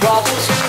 problems.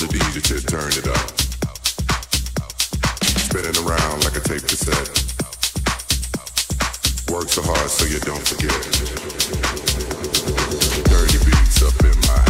the DJ to turn it up. Spinning around like a tape cassette. Work so hard so you don't forget. Dirty beats up in my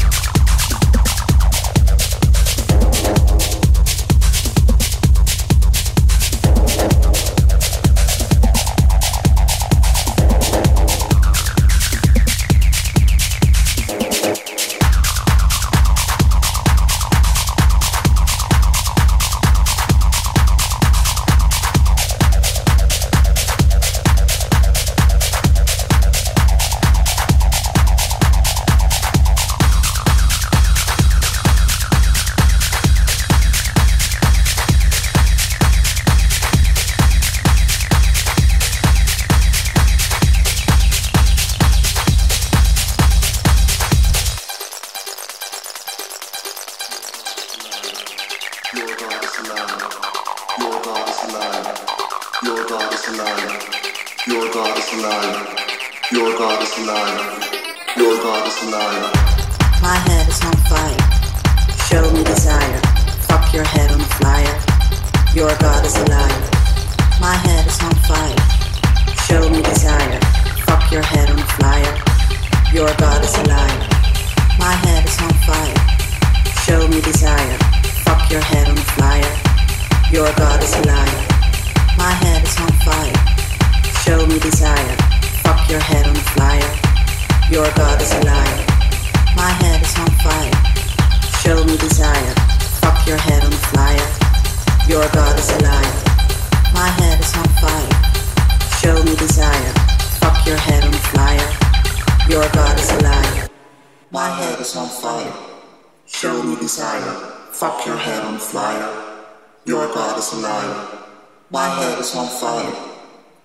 fire.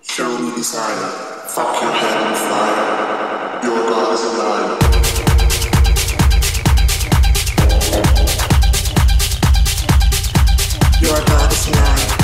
Show me desire. Fuck your head on fire. Your God is alive. Your God is alive.